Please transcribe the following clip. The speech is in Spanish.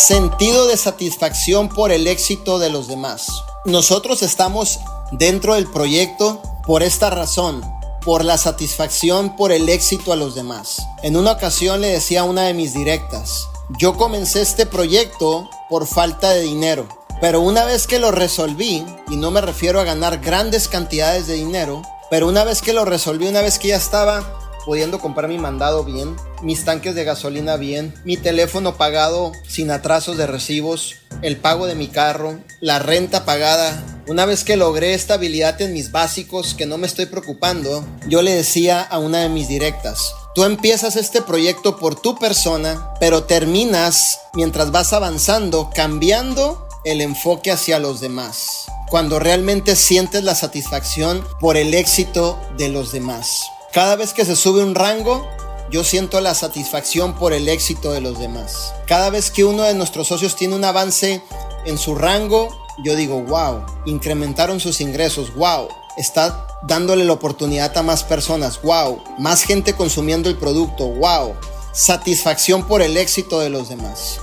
Sentido de satisfacción por el éxito de los demás. Nosotros estamos dentro del proyecto por esta razón, por la satisfacción por el éxito a los demás. En una ocasión le decía a una de mis directas, yo comencé este proyecto por falta de dinero, pero una vez que lo resolví, y no me refiero a ganar grandes cantidades de dinero, pero una vez que lo resolví, una vez que ya estaba pudiendo comprar mi mandado bien, mis tanques de gasolina bien, mi teléfono pagado sin atrasos de recibos, el pago de mi carro, la renta pagada. Una vez que logré estabilidad en mis básicos, que no me estoy preocupando, yo le decía a una de mis directas, tú empiezas este proyecto por tu persona, pero terminas mientras vas avanzando, cambiando el enfoque hacia los demás. Cuando realmente sientes la satisfacción por el éxito de los demás. Cada vez que se sube un rango, yo siento la satisfacción por el éxito de los demás. Cada vez que uno de nuestros socios tiene un avance en su rango, yo digo, wow, incrementaron sus ingresos, wow, está dándole la oportunidad a más personas, wow, más gente consumiendo el producto, wow, satisfacción por el éxito de los demás.